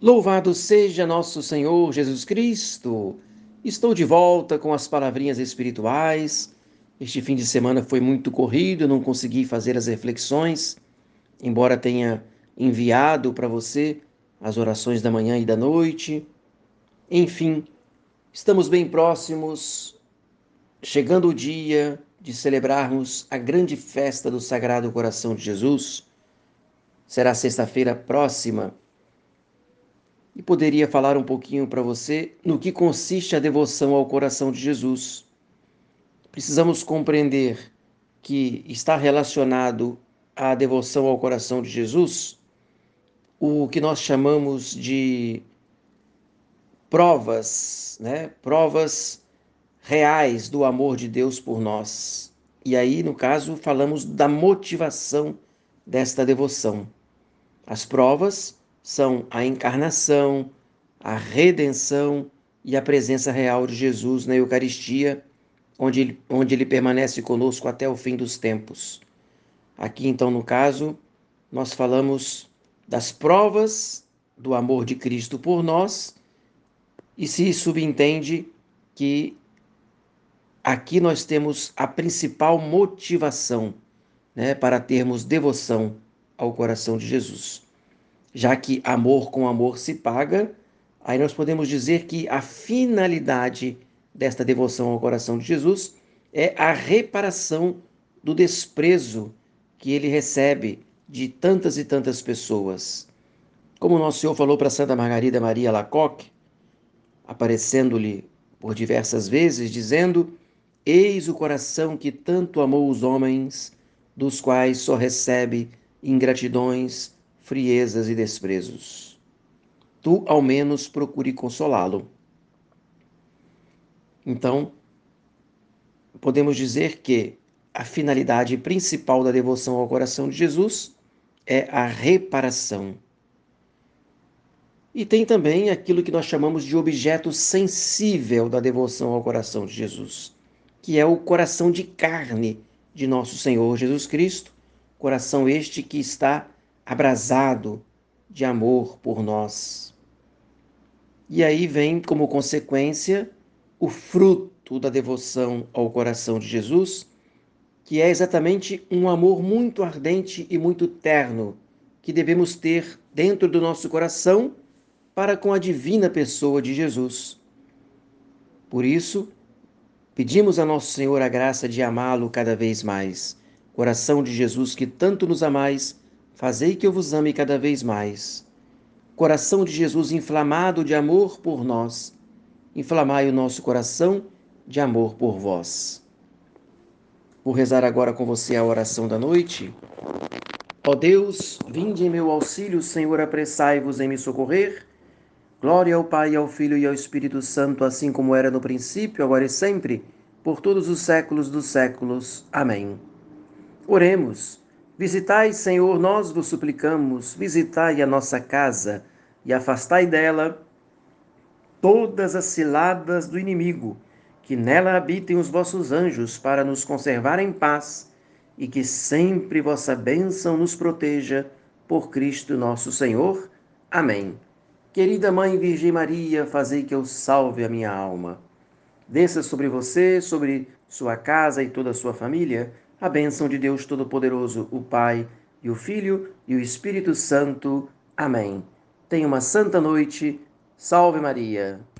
Louvado seja nosso Senhor Jesus Cristo! Estou de volta com as palavrinhas espirituais. Este fim de semana foi muito corrido, não consegui fazer as reflexões, embora tenha enviado para você as orações da manhã e da noite. Enfim, estamos bem próximos, chegando o dia de celebrarmos a grande festa do Sagrado Coração de Jesus. Será sexta-feira próxima e poderia falar um pouquinho para você no que consiste a devoção ao coração de Jesus. Precisamos compreender que está relacionado à devoção ao coração de Jesus o que nós chamamos de provas, né? Provas reais do amor de Deus por nós. E aí, no caso, falamos da motivação desta devoção. As provas são a encarnação, a redenção e a presença real de Jesus na Eucaristia, onde ele, onde ele permanece conosco até o fim dos tempos. Aqui, então, no caso, nós falamos das provas do amor de Cristo por nós e se subentende que aqui nós temos a principal motivação né, para termos devoção ao coração de Jesus já que amor com amor se paga, aí nós podemos dizer que a finalidade desta devoção ao coração de Jesus é a reparação do desprezo que ele recebe de tantas e tantas pessoas. Como nosso Senhor falou para Santa Margarida Maria Lacoque, aparecendo-lhe por diversas vezes, dizendo: Eis o coração que tanto amou os homens, dos quais só recebe ingratidões friezas e desprezos. Tu, ao menos, procure consolá-lo. Então, podemos dizer que a finalidade principal da devoção ao coração de Jesus é a reparação. E tem também aquilo que nós chamamos de objeto sensível da devoção ao coração de Jesus, que é o coração de carne de nosso Senhor Jesus Cristo, coração este que está abrasado de amor por nós. E aí vem como consequência o fruto da devoção ao coração de Jesus, que é exatamente um amor muito ardente e muito terno que devemos ter dentro do nosso coração para com a divina pessoa de Jesus. Por isso, pedimos a Nosso Senhor a graça de amá-lo cada vez mais. Coração de Jesus que tanto nos amais, fazei que eu vos ame cada vez mais. Coração de Jesus inflamado de amor por nós, inflamai o nosso coração de amor por vós. Vou rezar agora com você a oração da noite. Ó Deus, vinde em meu auxílio, Senhor, apressai-vos em me socorrer. Glória ao Pai, ao Filho e ao Espírito Santo, assim como era no princípio, agora e sempre, por todos os séculos dos séculos. Amém. Oremos. Visitai, Senhor, nós vos suplicamos, visitai a nossa casa e afastai dela todas as ciladas do inimigo, que nela habitem os vossos anjos para nos conservar em paz e que sempre vossa bênção nos proteja, por Cristo nosso Senhor. Amém. Querida Mãe Virgem Maria, fazei que eu salve a minha alma. Desça sobre você, sobre sua casa e toda a sua família, a bênção de Deus Todo-Poderoso, o Pai e o Filho e o Espírito Santo. Amém. Tenha uma santa noite. Salve Maria.